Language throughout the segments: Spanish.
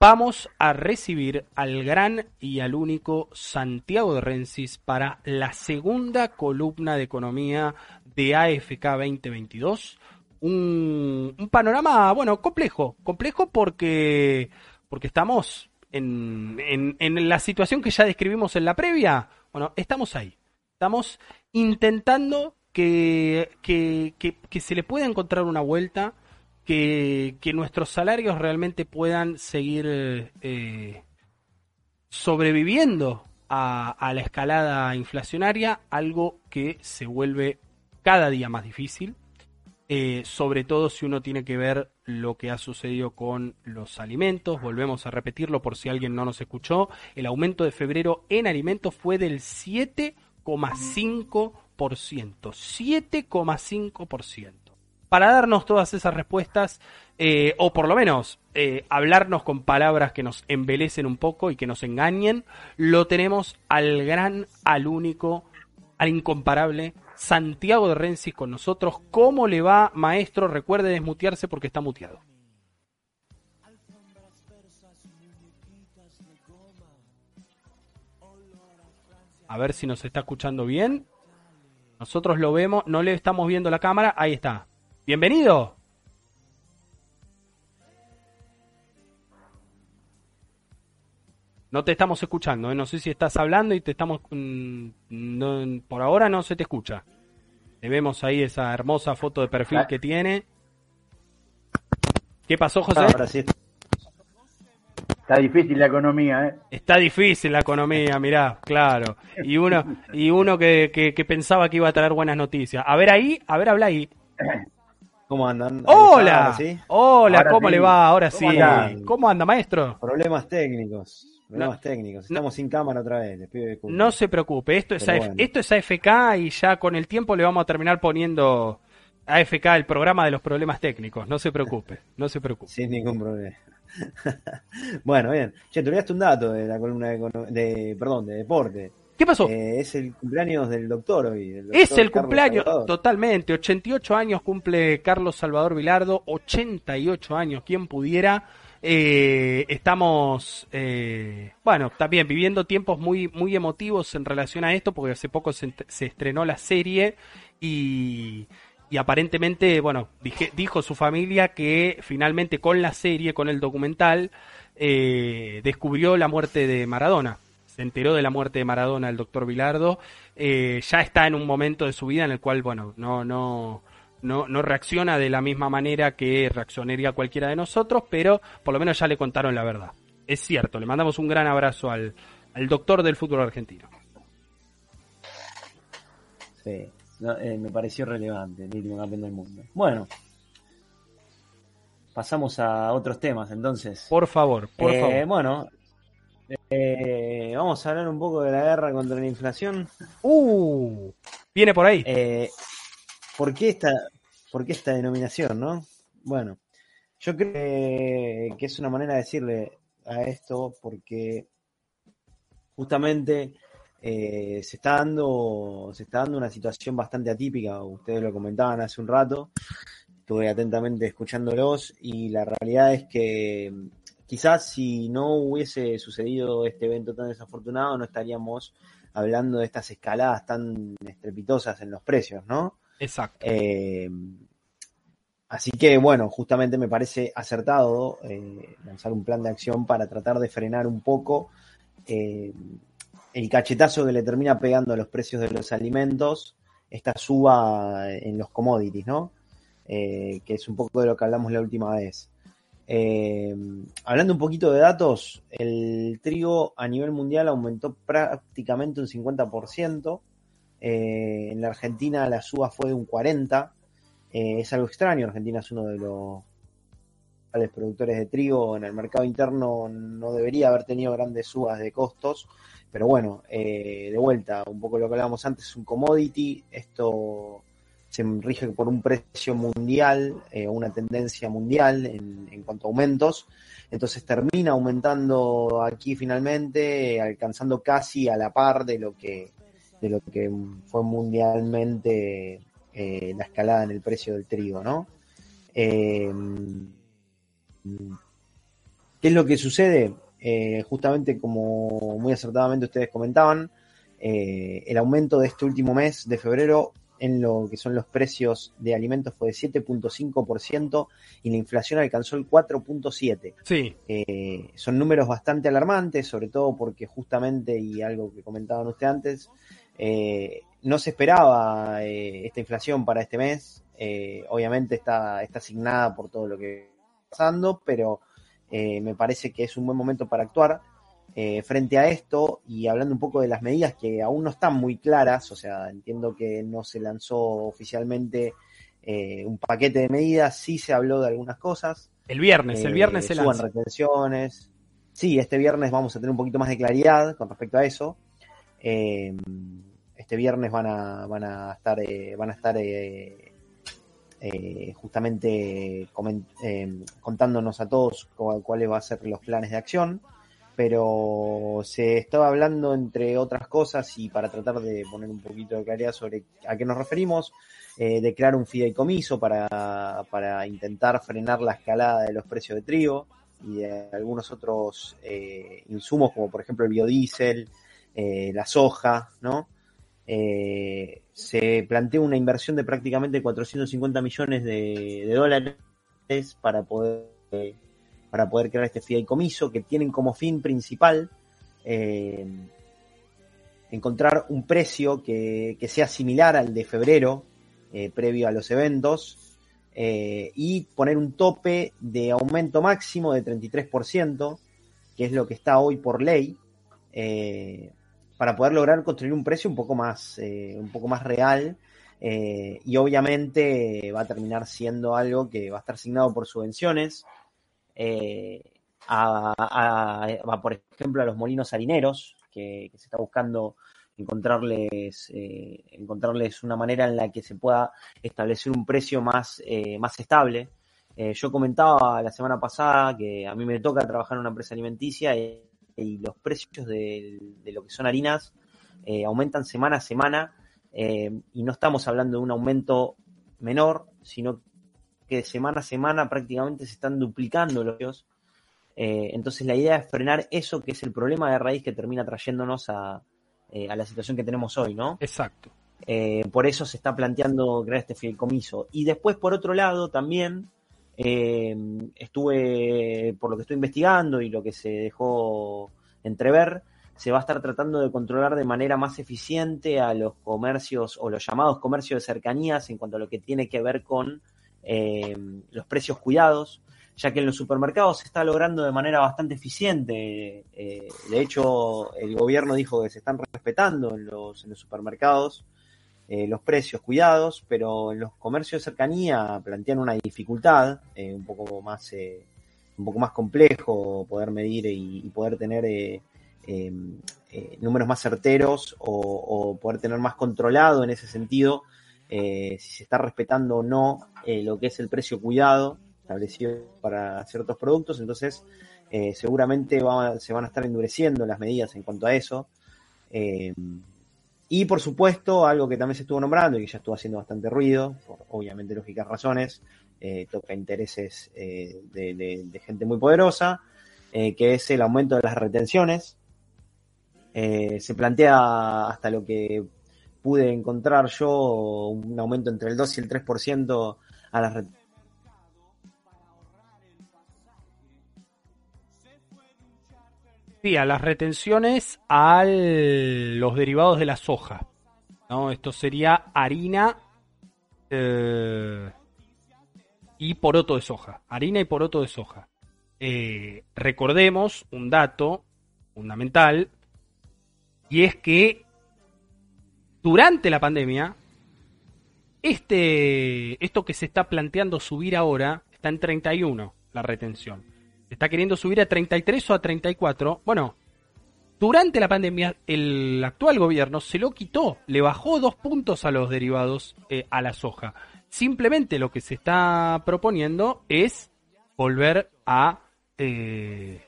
Vamos a recibir al gran y al único Santiago de Rensis para la segunda columna de economía de AFK 2022. Un, panorama, bueno, complejo, complejo porque, porque estamos en, en, en la situación que ya describimos en la previa. Bueno, estamos ahí. Estamos intentando que, que, que, que se le pueda encontrar una vuelta que, nuestros salarios realmente puedan seguir eh, sobreviviendo a, la escalada inflacionaria, algo que se vuelve cada día más difícil, eh, sobre todo si uno tiene que ver lo que ha sucedido con los alimentos. Volvemos a repetirlo por si alguien no nos escuchó. El aumento de febrero en alimentos fue del 7,5%. 7,5% para darnos todas esas respuestas, eh, o por lo menos eh, hablarnos con palabras que nos embelecen un poco y que nos engañen, lo tenemos al gran, al único, al incomparable Santiago de Rensis con nosotros. ¿Cómo le va, maestro? Recuerde desmutearse porque está muteado. A ver si nos está escuchando bien. Nosotros lo vemos, no le estamos viendo la cámara. Ahí está. Bienvenido. No te estamos escuchando, ¿eh? no sé si estás hablando y te estamos... Mm, por ahora no se te escucha. Le vemos ahí esa hermosa foto de perfil que tiene. ¿Qué pasó, José? Ahora sí. Está difícil la economía, ¿eh? Está difícil la economía, mirá, claro. Y uno, y uno que, que pensaba que iba a traer buenas noticias. A ver ahí, a ver, habla ahí. ¿Cómo andan? Hola, hola, ¿cómo le va? Ahora sí. ¿Cómo anda, maestro? Problemas técnicos. Problemas técnicos. Estamos sin cámara otra vez. no se preocupe, esto es, esto es AFK y ya con el tiempo le vamos a terminar poniendo AFK el programa de los problemas técnicos. No se preocupe, no se preocupe. Sin ningún problema. bueno, bien. Che, te olvidaste un dato de la columna de, de, perdón, de deporte. ¿Qué pasó? Eh, es el cumpleaños del doctor hoy. es el cumpleaños, totalmente. 88 años cumple Carlos Salvador Vilardo, 88 años, quien pudiera. Eh, estamos, eh, bueno, también viviendo tiempos muy, muy emotivos en relación a esto, porque hace poco se, estrenó la serie y, y aparentemente, bueno, dijo su familia que finalmente con la serie, con el documental, descubrió la muerte de Maradona se enteró de la muerte de Maradona el doctor Vilardo, eh, ya está en un momento de su vida en el cual, bueno, no, no, no, no reacciona de la misma manera que reaccionaría cualquiera de nosotros, pero por lo menos ya le contaron la verdad. Es cierto, le mandamos un gran abrazo al, al doctor del fútbol argentino. Sí, eh, me pareció relevante, el último campeón del mundo. Bueno, pasamos a otros temas entonces. Por favor, por eh, favor. Bueno, eh, vamos a hablar un poco de la guerra contra la inflación. Uh, viene por ahí. Eh, ¿por, qué esta, ¿Por qué esta denominación, no? Bueno, yo creo que es una manera de decirle a esto porque justamente eh, se está dando se está dando una situación bastante atípica ustedes lo comentaban hace un rato estuve atentamente escuchándolos y la realidad es que quizás si no hubiese sucedido este evento tan desafortunado, no estaríamos hablando de estas escaladas tan estrepitosas en los precios, ¿no? Exacto. Eh, así que, bueno, justamente me parece acertado eh, lanzar un plan de acción para tratar de frenar un poco eh, el cachetazo que le termina pegando a los precios de los alimentos, esta suba en los commodities, ¿no? que es un poco de lo que hablamos la última vez. Eh, hablando un poquito de datos, el trigo a nivel mundial aumentó prácticamente un 50%. Eh, en la Argentina la suba fue de un 40%. Eh, es algo extraño, Argentina es uno de los productores de trigo en el mercado interno no debería haber tenido grandes subas de costos, pero bueno, eh, de vuelta, un poco lo que hablábamos antes, es un commodity, esto se rige por un precio mundial, eh, una tendencia mundial en, en, cuanto a aumentos, entonces termina aumentando aquí finalmente, alcanzando casi a la par de lo que, de lo que fue mundialmente eh, la escalada en el precio del trigo, ¿no? Eh, ¿Qué es lo que sucede? Eh, justamente como muy acertadamente ustedes comentaban, el aumento de este último mes de febrero en lo que son los precios de alimentos fue de 7.5% y la inflación alcanzó el 4.7%. Sí. son números bastante alarmantes, sobre todo porque justamente, y algo que comentaban ustedes antes, eh, no se esperaba eh, esta inflación para este mes. Eh, obviamente está, está asignada por todo lo que está pasando, pero me parece que es un buen momento para actuar. Frente a esto y hablando un poco de las medidas que aún no están muy claras, o sea, entiendo que no se lanzó oficialmente un paquete de medidas, sí se habló de algunas cosas. El viernes, el viernes se lanza. retenciones. Sí, este viernes vamos a tener un poquito más de claridad con respecto a eso. Eh, este viernes van a, van a estar, eh, van a estar eh, eh, justamente contándonos a todos cuáles van a ser los planes de acción, pero se estaba hablando entre otras cosas y para tratar de poner un poquito de claridad sobre a qué nos referimos, de crear un fideicomiso para, para intentar frenar la escalada de los precios de trigo y de algunos otros insumos como por ejemplo el biodiesel, la soja, ¿no? Eh, se plantea una inversión de prácticamente 450 millones de, dólares para poder, eh, para poder crear este fideicomiso que tienen como fin principal eh, encontrar un precio que, sea similar al de febrero, previo a los eventos, y poner un tope de aumento máximo de 33%, que es lo que está hoy por ley, para poder lograr construir un precio un poco más, eh, un poco más real. Eh, y obviamente va a terminar siendo algo que va a estar asignado por subvenciones eh, a, por ejemplo, a los molinos harineros, que, se está buscando encontrarles, encontrarles una manera en la que se pueda establecer un precio más, más estable. yo comentaba la semana pasada que a mí me toca trabajar en una empresa alimenticia y los precios de, lo que son harinas eh, aumentan semana a semana eh, y no estamos hablando de un aumento menor, sino que de semana a semana prácticamente se están duplicando los. Eh, entonces la idea es frenar eso que es el problema de raíz que termina trayéndonos a, a la situación que tenemos hoy, ¿no? Exacto. por eso se está planteando crear este fideicomiso. Y después, por otro lado, también eh, estuve, por lo que estoy investigando y lo que se dejó entrever, se va a estar tratando de controlar de manera más eficiente a los comercios o los llamados comercios de cercanías en cuanto a lo que tiene que ver con eh, los precios cuidados, ya que en los supermercados se está logrando de manera bastante eficiente. Eh, de hecho, el gobierno dijo que se están respetando en los, supermercados eh, los precios cuidados, pero en los comercios de cercanía plantean una dificultad un poco más un poco más complejo poder medir y, poder tener números más certeros o, poder tener más controlado en ese sentido si se está respetando o no lo que es el precio cuidado establecido para ciertos productos, entonces seguramente se van a estar endureciendo las medidas en cuanto a eso. Y por supuesto, algo que también se estuvo nombrando y que ya estuvo haciendo bastante ruido, por obviamente lógicas razones, eh, toca intereses eh, de, gente muy poderosa, eh, que es el aumento de las retenciones. se plantea hasta lo que pude encontrar yo un aumento entre el 2 y el 3% a las retenciones Sí, a las retenciones a los derivados de la soja. ¿no? Esto sería harina eh, y poroto de soja. Harina y poroto de soja. Eh, recordemos un dato fundamental y es que durante la pandemia este esto que se está planteando subir ahora está en 31 la retención. Está queriendo subir a 33 o a 34. Bueno, durante la pandemia el actual gobierno se lo quitó, le bajó dos puntos a los derivados eh, a la soja. Simplemente lo que se está proponiendo es volver a, eh,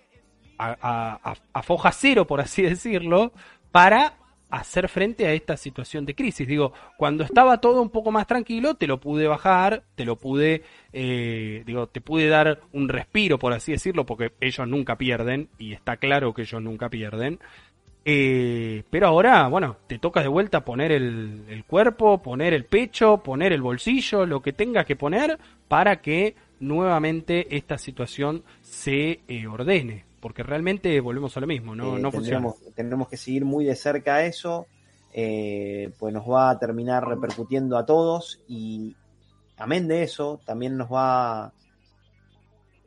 a, a, foja cero, por así decirlo, para hacer frente a esta situación de crisis. Digo, cuando estaba todo un poco más tranquilo, te lo pude bajar, te lo pude, eh, digo, te pude dar un respiro, por así decirlo, porque ellos nunca pierden, y está claro que ellos nunca pierden. Eh, pero ahora, bueno, te toca de vuelta poner el, cuerpo, poner el pecho, poner el bolsillo, lo que tengas que poner para que nuevamente esta situación se eh, ordene porque realmente volvemos a lo mismo, no, eh, no funciona. Tendremos que seguir muy de cerca eso, eh, pues nos va a terminar repercutiendo a todos y amén de eso, también nos va,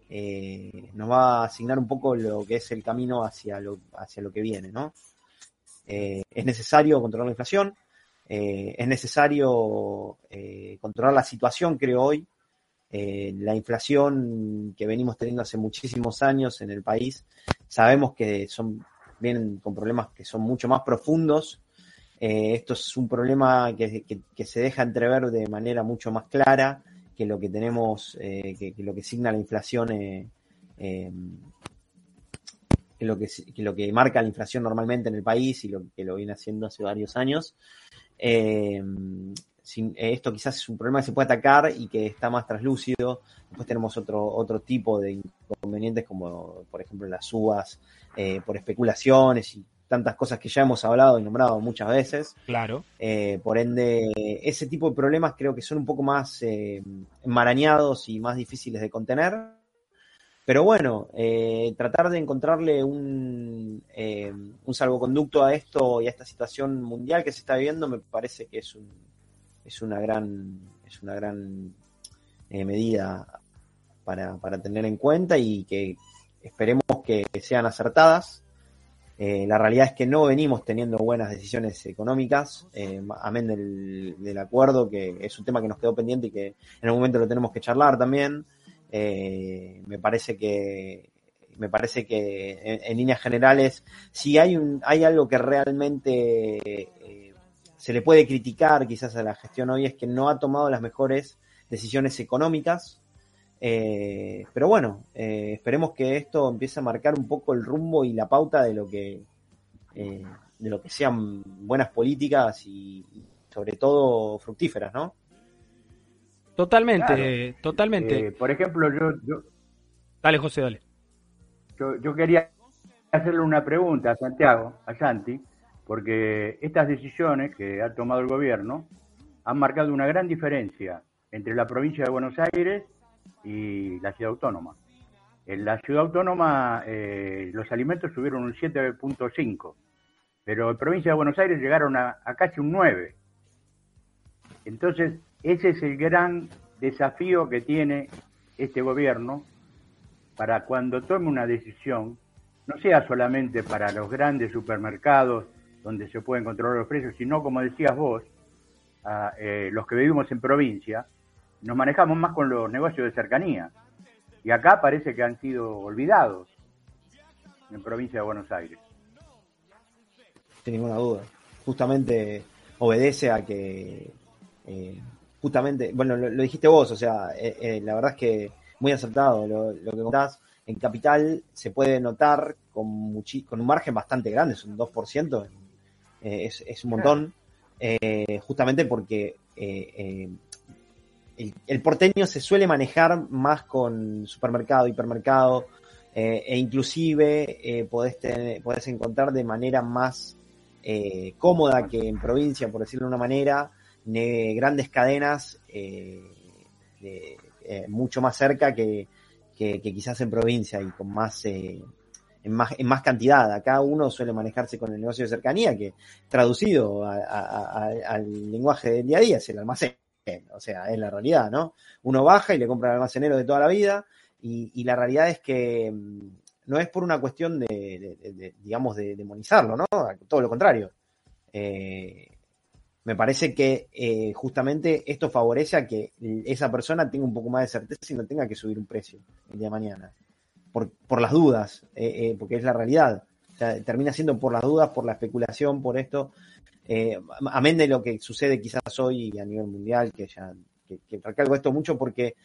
eh, nos va a asignar un poco lo que es el camino hacia lo, hacia lo que viene, ¿no? es necesario controlar la inflación, es necesario controlar la situación, creo hoy, eh, la inflación que venimos teniendo hace muchísimos años en el país, sabemos que son, vienen con problemas que son mucho más profundos. Eh, esto es un problema que, se deja entrever de manera mucho más clara que lo que tenemos, eh, que, lo que signa la inflación, que, lo que, lo que marca la inflación normalmente en el país y lo que lo viene haciendo hace varios años. Eh, esto quizás es un problema que se puede atacar y que está más traslúcido. Después tenemos otro, otro tipo de inconvenientes como por ejemplo las uvas eh, por especulaciones y tantas cosas que ya hemos hablado y nombrado muchas veces. Claro. Eh, por ende, ese tipo de problemas creo que son un poco más enmarañados y más difíciles de contener. Pero bueno, tratar de encontrarle un, un salvoconducto a esto y a esta situación mundial que se está viviendo me parece que es un, es una gran, es una gran eh, medida para, para, tener en cuenta y que esperemos que sean acertadas. Eh, la realidad es que no venimos teniendo buenas decisiones económicas, eh, amén del, acuerdo, que es un tema que nos quedó pendiente y que en algún momento lo tenemos que charlar también. me parece que me parece que en, en, líneas generales, si hay un, hay algo que realmente se le puede criticar quizás a la gestión hoy es que no ha tomado las mejores decisiones económicas. Eh, pero bueno, eh, esperemos que esto empiece a marcar un poco el rumbo y la pauta de lo que eh, de lo que sean buenas políticas y, sobre todo fructíferas, ¿no? Totalmente, totalmente. por ejemplo, yo, Dale, José, dale. Yo, yo quería hacerle una pregunta a Santiago, a Santi, porque estas decisiones que ha tomado el gobierno han marcado una gran diferencia entre la provincia de Buenos Aires y la ciudad autónoma. En la ciudad autónoma eh, los alimentos subieron un 7.5, pero en provincia de Buenos Aires llegaron a, a casi un 9. Entonces, ese es el gran desafío que tiene este gobierno para cuando tome una decisión, no sea solamente para los grandes supermercados donde se pueden controlar los precios, sino, como decías vos, eh, los que vivimos en provincia, nos manejamos más con los negocios de cercanía. Y acá parece que han sido olvidados en provincia de Buenos Aires. Sin ninguna duda. Justamente obedece a que, eh, justamente, bueno, lo, dijiste vos, o sea, eh, la verdad es que muy acertado lo, que contás. En Capital se puede notar con, con un margen bastante grande, es un 2% eh, es, un montón, eh, justamente porque eh, el, porteño se suele manejar más con supermercado, hipermercado, e inclusive podés, podés encontrar de manera más cómoda que en provincia, por decirlo de una manera, grandes cadenas mucho más cerca que, que, quizás en provincia y con más en más, en más cantidad. Acá uno suele manejarse con el negocio de cercanía, que traducido al lenguaje del día a día es el almacén. O sea, es la realidad, ¿no? Uno baja y le compra al almacenero de toda la vida y, la realidad es que mm, no es por una cuestión de, digamos, de demonizarlo, ¿no? Todo lo contrario. Eh, me parece que eh, justamente esto favorece a que esa persona tenga un poco más de certeza y no tenga que subir un precio el día de mañana. Por, por las dudas, eh, eh, porque es la realidad. termina siendo por las dudas, por la especulación, por esto. amén de lo que sucede quizás hoy a nivel mundial, que ya que, que recalco esto mucho porque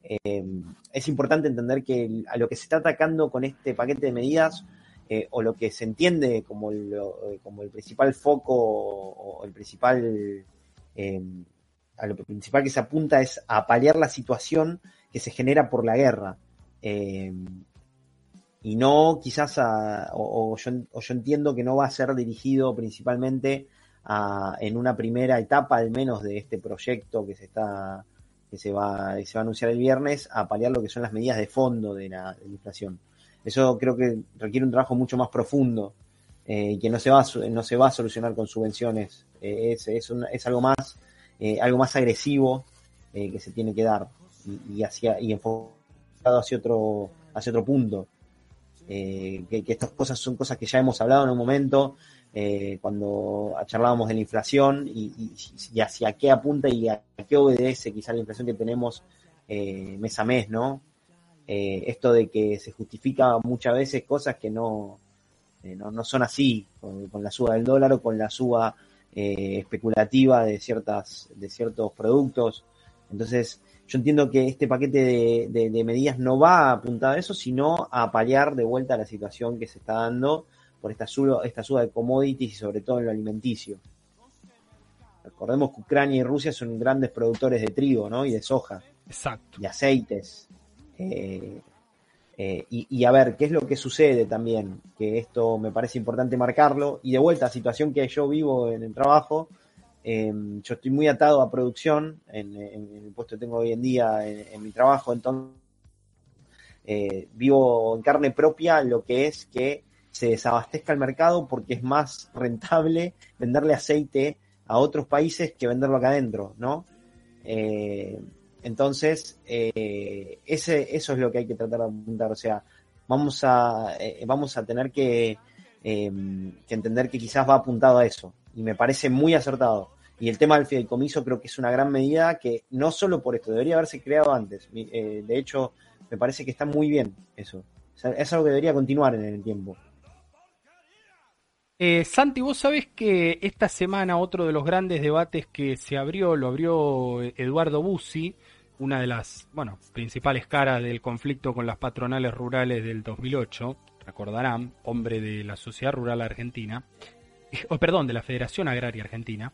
es importante entender que a lo que se está atacando con este paquete de medidas eh, o lo que se entiende como, eh, el principal foco o, el principal, em, a lo principal que se apunta es a paliar la situación que se genera por la guerra. Em, y no quizás a, o, yo, entiendo que no va a ser dirigido principalmente a, en una primera etapa al menos de este proyecto que se está que se va, se va a anunciar el viernes a paliar lo que son las medidas de fondo de la inflación. Eso creo que requiere un trabajo mucho más profundo eh, y que no se, va, no se va a solucionar con subvenciones. Eh, es, es, algo más eh, algo más agresivo que se tiene que dar y, hacia, y hacia otro, hacia otro punto. que, estas cosas son cosas que ya hemos hablado en un momento cuando charlábamos de la inflación y, hacia qué apunta y a qué obedece quizá la inflación que tenemos mes a mes, ¿no? Eh, esto de que se justifica muchas veces cosas que no, eh, no, son así, con, la suba del dólar o con la suba eh, especulativa de, ciertas, de ciertos productos. Entonces, yo entiendo que este paquete de, medidas no va a apuntar a eso, sino a paliar de vuelta la situación que se está dando por esta suba, esta suba de commodities y sobre todo en lo alimenticio. Recordemos que Ucrania y Rusia son grandes productores de trigo ¿no? y de soja. Exacto. Y aceites. Eh, eh, y, a ver, ¿qué es lo que sucede también? Que esto me parece importante marcarlo. Y de vuelta, situación que yo vivo en el trabajo, em, yo estoy muy atado a producción en, el puesto que tengo hoy en día en, mi trabajo, entonces eh, vivo en carne propia lo que es que se desabastezca el mercado porque es más rentable venderle aceite a otros países que venderlo acá adentro, ¿no? Entonces, eh, ese, eso es lo que hay que tratar de apuntar. O sea, vamos a, eh, vamos a tener em, que, entender que quizás va apuntado a eso. Y me parece muy acertado. Y el tema del fideicomiso creo que es una gran medida que no solo por esto, debería haberse creado antes. Eh, de hecho, me parece que está muy bien eso. es algo que debería continuar en el tiempo. Santi, vos sabés que esta semana otro de los grandes debates que se abrió, lo abrió Eduardo Bussi, una de las bueno, principales caras del conflicto con las patronales rurales del 2008, recordarán, hombre de la Sociedad Rural Argentina, o perdón, de la Federación Agraria Argentina,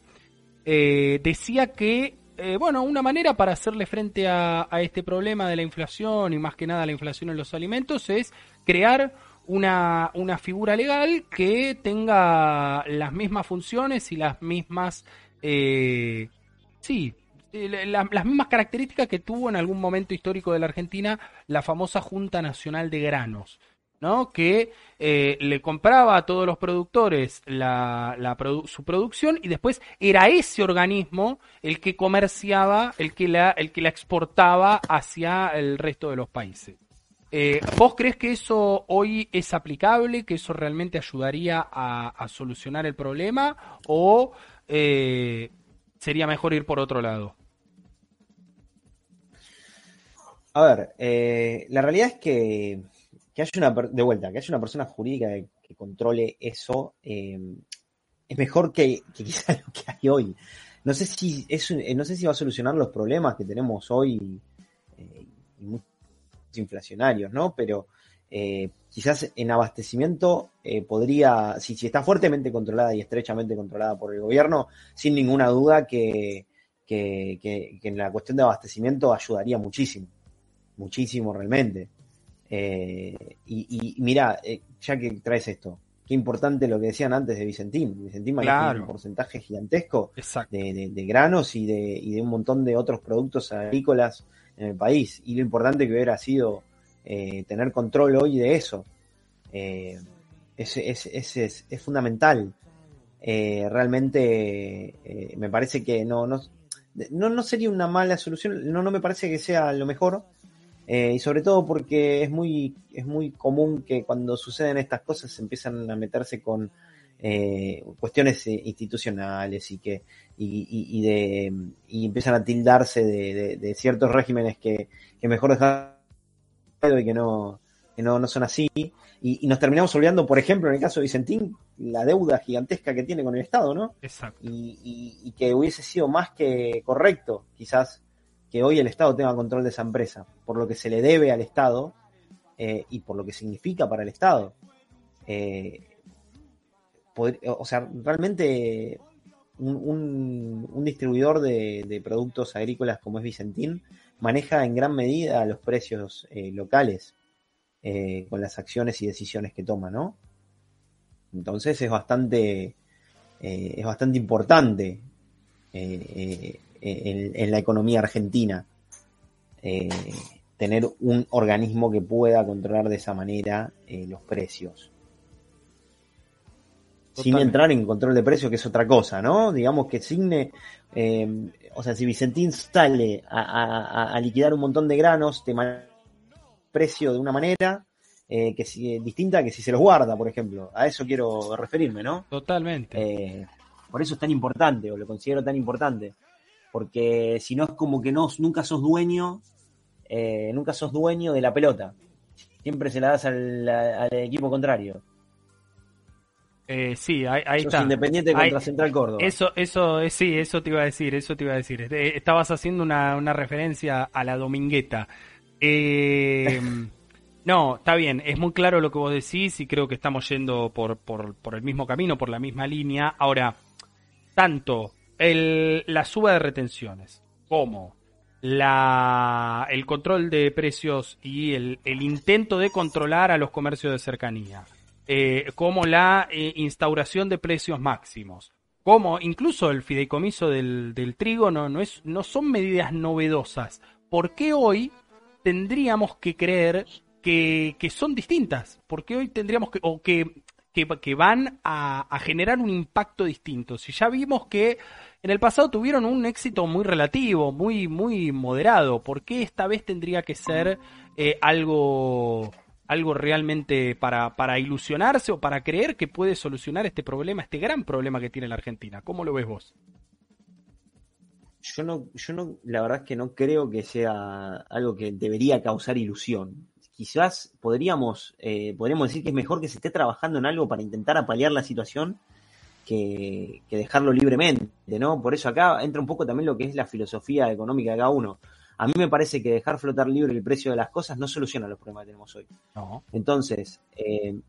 eh, decía que, eh, bueno, una manera para hacerle frente a, este problema de la inflación y más que nada la inflación en los alimentos es crear una, una figura legal que tenga las mismas funciones y las mismas, eh, sí, eh, las mismas características que tuvo en algún momento histórico de la Argentina la famosa Junta Nacional de Granos, que eh, le compraba a todos los productores su producción y después era ese organismo el que comerciaba, el que la, el que la exportaba hacia el resto de los países. Eh, ¿Vos crees que eso hoy es aplicable, que eso realmente ayudaría a, solucionar el problema o sería mejor ir por otro lado? A ver, eh, la realidad es que, que haya una, de vuelta, que haya una persona jurídica que, controle eso, eh, es mejor que, que quizá lo que hay hoy. No sé si es, no sé si va a solucionar los problemas que tenemos hoy, eh, inflacionarios, ¿no? Pero eh, quizás en abastecimiento podría, si, si está fuertemente controlada y estrechamente controlada por el gobierno, sin ninguna duda que, que, que, en la cuestión de abastecimiento ayudaría muchísimo muchísimo realmente. Eh, y, mira, eh, ya que traes esto, qué importante lo que decían antes de Vicentín. Vicentín maneja un porcentaje gigantesco de, granos y de, y de un montón de otros productos agrícolas en el país. Y lo importante que hubiera sido eh, tener control hoy de eso. es, es, es, es, fundamental. realmente me parece que no, no, no, no sería una mala solución, no, no me parece que sea lo mejor, eh, y sobre todo porque es muy, es muy común que cuando suceden estas cosas se empiezan a meterse con eh, cuestiones eh, institucionales y que y, de y empiezan a tildarse de, ciertos regímenes que, que mejor dejar y que no que no, no son así. Y, nos terminamos olvidando por ejemplo en el caso de Vicentín la deuda gigantesca que tiene con el Estado no exacto. Y, y que hubiese sido más que correcto quizás que hoy el Estado tenga control de esa empresa por lo que se le debe al Estado eh, y por lo que significa para el Estado eh, o sea, realmente un, distribuidor de, productos agrícolas como es Vicentín maneja en gran medida los precios eh, locales con las acciones y decisiones que toma, ¿no? Entonces es bastante, es bastante importante en, la economía argentina tener un organismo que pueda controlar de esa manera los precios sin entrar en control de precios, que es otra cosa, ¿no? Digamos que Signe, eh, o sea, si Vicentín sale a, liquidar un montón de granos, te precio de una manera eh, que si, distinta que si se los guarda, por ejemplo. A eso quiero referirme, ¿no? Totalmente. Eh, por eso es tan importante, o lo considero tan importante. Porque si no es como que no, nunca sos dueño, nunca sos dueño de la pelota. Siempre se la das al equipo contrario. Eh, sí, ahí, está. Independiente contra Central Córdoba. Eso, eso, eh, sí, eso te iba a decir, eso te iba a decir. Este, estabas haciendo una, referencia a la Domingueta. Eh, no, está bien, es muy claro lo que vos decís y creo que estamos yendo por, por, por el mismo camino, por la misma línea. Ahora, tanto la suba de retenciones como la, el control de precios y el, el intento de controlar a los comercios de cercanía eh, como la eh, instauración de precios máximos, como incluso el fideicomiso del, trigo no, no, es, no son medidas novedosas. ¿Por qué hoy tendríamos que creer que, son distintas? ¿Por qué hoy tendríamos que, o que, que, van a, a, generar un impacto distinto? Si ya vimos que en el pasado tuvieron un éxito muy relativo, muy, muy moderado, ¿por qué esta vez tendría que ser eh, algo algo realmente para, para ilusionarse o para creer que puede solucionar este problema, este gran problema que tiene la Argentina. ¿Cómo lo ves vos? Yo no, yo no, la verdad es que no creo que sea algo que debería causar ilusión. Quizás podríamos, eh, podríamos decir que es mejor que se esté trabajando en algo para intentar apalear la situación que, que dejarlo libremente, ¿no? Por eso acá entra un poco también lo que es la filosofía económica de cada uno. A mí me parece que dejar flotar libre el precio de las cosas no soluciona los problemas que tenemos hoy. Entonces, eh,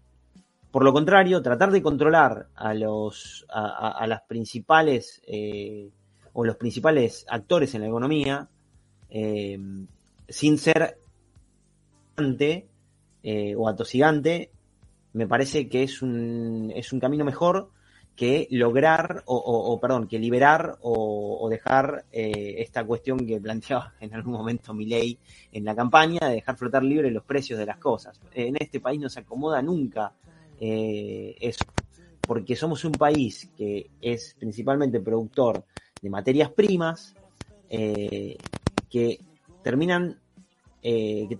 por lo contrario, tratar de controlar a los a, las principales eh, o los principales actores en la economía eh, sin ser o atosigante, me parece que es un, es un camino mejor que lograr, o, perdón, que liberar o, dejar eh, esta cuestión que planteaba en algún momento mi ley en la campaña, de dejar flotar libre los precios de las cosas. En este país no se acomoda nunca eh, eso, porque somos un país que es principalmente productor de materias primas, eh, que terminan, que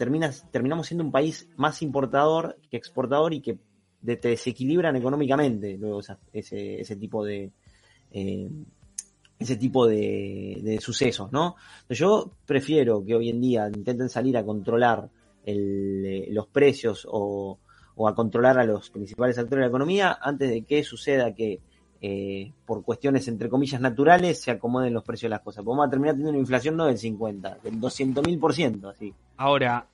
terminamos siendo un país más importador que exportador y que te desequilibran económicamente luego ese, ese tipo de eh, ese tipo de, sucesos, ¿no? Yo prefiero que hoy en día intenten salir a controlar eh, los precios o, a controlar a los principales actores de la economía antes de que suceda que eh, por cuestiones entre comillas naturales se acomoden los precios de las cosas. Vamos a terminar teniendo una inflación no del 50, del 200 mil por ciento, así. Ahora,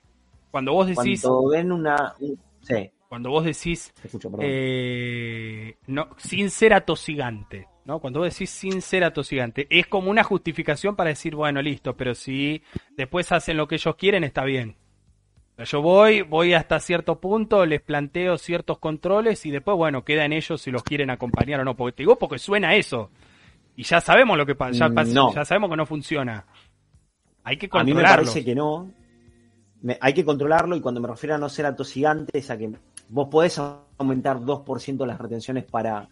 cuando vos decís... Cuando ven una... sí cuando vos decís eh, no, sin ser atosigante, ¿no? Cuando vos decís sin ser atosigante, es como una justificación para decir, bueno, listo, pero si después hacen lo que ellos quieren, está bien. Yo voy, voy hasta cierto punto, les planteo ciertos controles y después, bueno, queda en ellos si los quieren acompañar o no. Porque te digo, porque suena eso. Y ya sabemos lo que pasa, ya, ya sabemos que no funciona. Hay que controlarlo. A mí me parece que no. hay que controlarlo y cuando me refiero a no ser atosigante es a que vos podés aumentar 2% las retenciones para,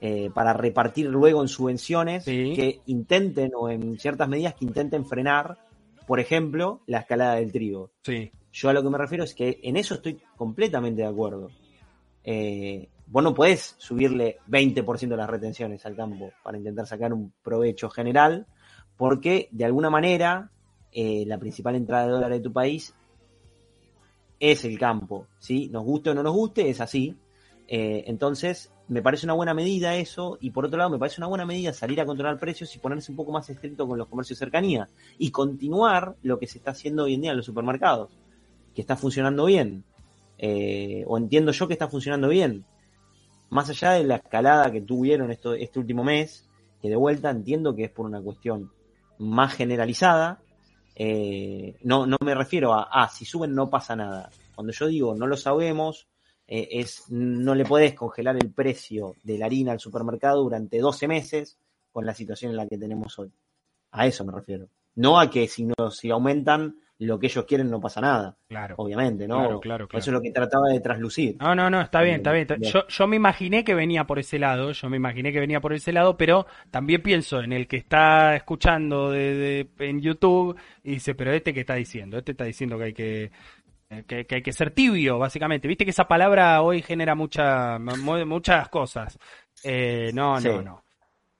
eh, para repartir luego en subvenciones que intenten, o en ciertas medidas que intenten frenar, por ejemplo, la escalada del trigo. Sí. Yo a lo que me refiero es que en eso estoy completamente de acuerdo. eh, vos no podés subirle 20% de las retenciones al campo para intentar sacar un provecho general, porque de alguna manera eh, la principal entrada de dólares de tu país es el campo, ¿sí? Nos guste o no nos guste, es así. Eh, entonces, me parece una buena medida eso, y por otro lado, me parece una buena medida salir a controlar precios y ponerse un poco más estricto con los comercios de cercanía y continuar lo que se está haciendo hoy en día en los supermercados, que está funcionando bien, eh, o entiendo yo que está funcionando bien, más allá de la escalada que tuvieron esto, este último mes, que de vuelta entiendo que es por una cuestión más generalizada, eh, no, no me refiero a, ah, si suben no pasa nada. Cuando yo digo no lo sabemos, eh, es no le podés congelar el precio de la harina al supermercado durante 12 meses con la situación en la que tenemos hoy. A eso me refiero. No a que si, no, si aumentan lo que ellos quieren no pasa nada. Claro. Obviamente, ¿no? Claro, claro, Eso es lo que trataba de traslucir. No, no, no, está bien, está bien. Yo, yo me imaginé que venía por ese lado, yo me imaginé que venía por ese lado, pero también pienso en el que está escuchando de, en YouTube y dice, pero este que está diciendo, este está diciendo que hay que, que, hay que ser tibio, básicamente. Viste que esa palabra hoy genera mucha, muchas cosas. Eh, no, no, no.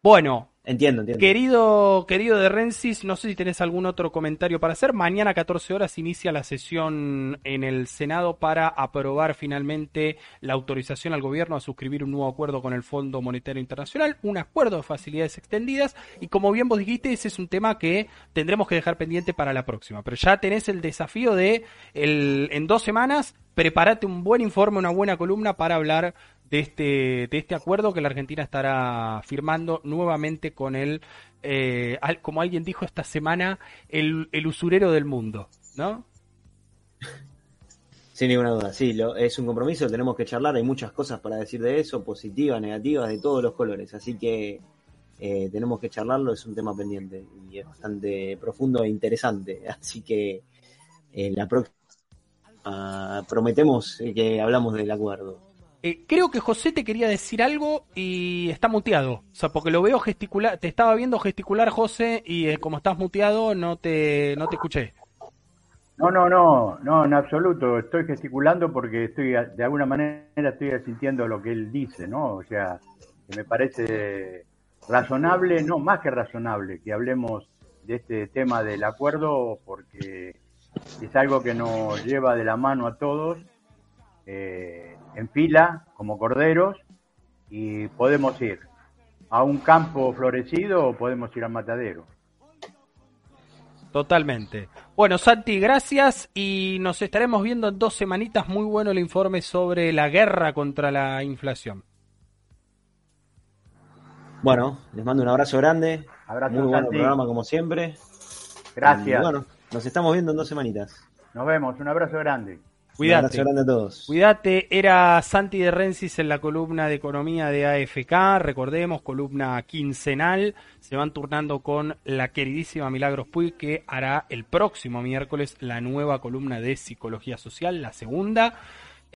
Bueno, Entiendo, entiendo. Querido, querido de Rensis, no sé si tenés algún otro comentario para hacer. Mañana a 14 horas inicia la sesión en el Senado para aprobar finalmente la autorización al gobierno a suscribir un nuevo acuerdo con el Fondo Monetario Internacional, un acuerdo de facilidades extendidas y como bien vos dijiste, ese es un tema que tendremos que dejar pendiente para la próxima. Pero ya tenés el desafío de el, en dos semanas prepárate un buen informe, una buena columna para hablar de este, de este acuerdo que la Argentina estará firmando nuevamente con el, eh, como alguien dijo esta semana, el, el usurero del mundo, ¿no? Sin ninguna duda, sí, lo, es un compromiso, tenemos que charlar, hay muchas cosas para decir de eso, positivas, negativas, de todos los colores, así que eh, tenemos que charlarlo, es un tema pendiente y es bastante profundo e interesante, así que en la próxima ah, prometemos que hablamos del acuerdo. Eh, creo que José te quería decir algo y está muteado. O sea, porque lo veo gesticular, te estaba viendo gesticular José y eh, como estás muteado no te, no te escuché. No, no, no, no, en absoluto. Estoy gesticulando porque estoy, de alguna manera estoy sintiendo lo que él dice, ¿no? O sea, que me parece razonable, no, más que razonable, que hablemos de este tema del acuerdo porque es algo que nos lleva de la mano a todos. Eh, en fila como corderos y podemos ir a un campo florecido o podemos ir al matadero. Totalmente. Bueno, Santi, gracias y nos estaremos viendo en dos semanitas. Muy bueno el informe sobre la guerra contra la inflación. Bueno, les mando un abrazo grande. Abrazo, Muy buen programa como siempre. Gracias. bueno, nos estamos viendo en dos semanitas. Nos vemos, un abrazo grande. Cuídate. a todos. Cuídate, era Santi de Rensis en la columna de economía de AFK, recordemos, columna quincenal, se van turnando con la queridísima Milagros Puy que hará el próximo miércoles la nueva columna de psicología social, la segunda.